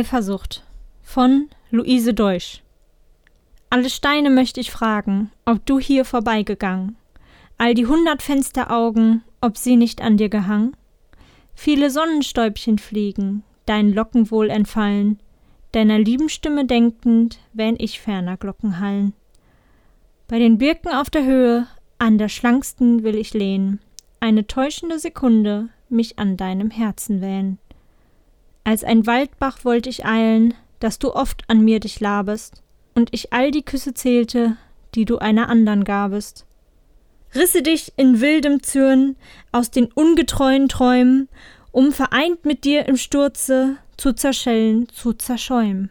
Eifersucht von Luise Deutsch Alle Steine möchte ich fragen, ob du hier vorbeigegangen, all die hundert Fensteraugen, ob sie nicht an dir gehangen? Viele Sonnenstäubchen fliegen, deinen Locken wohl entfallen, deiner lieben Stimme denkend, wähn ich ferner Glocken hallen. Bei den Birken auf der Höhe, an der schlanksten will ich lehnen, eine täuschende Sekunde mich an deinem Herzen wähnen. Als ein Waldbach wollt ich eilen, dass du oft an mir dich labest, und ich all die Küsse zählte, die du einer andern gabest. Risse dich in wildem Zürn aus den ungetreuen Träumen, um vereint mit dir im Sturze zu zerschellen, zu zerschäumen.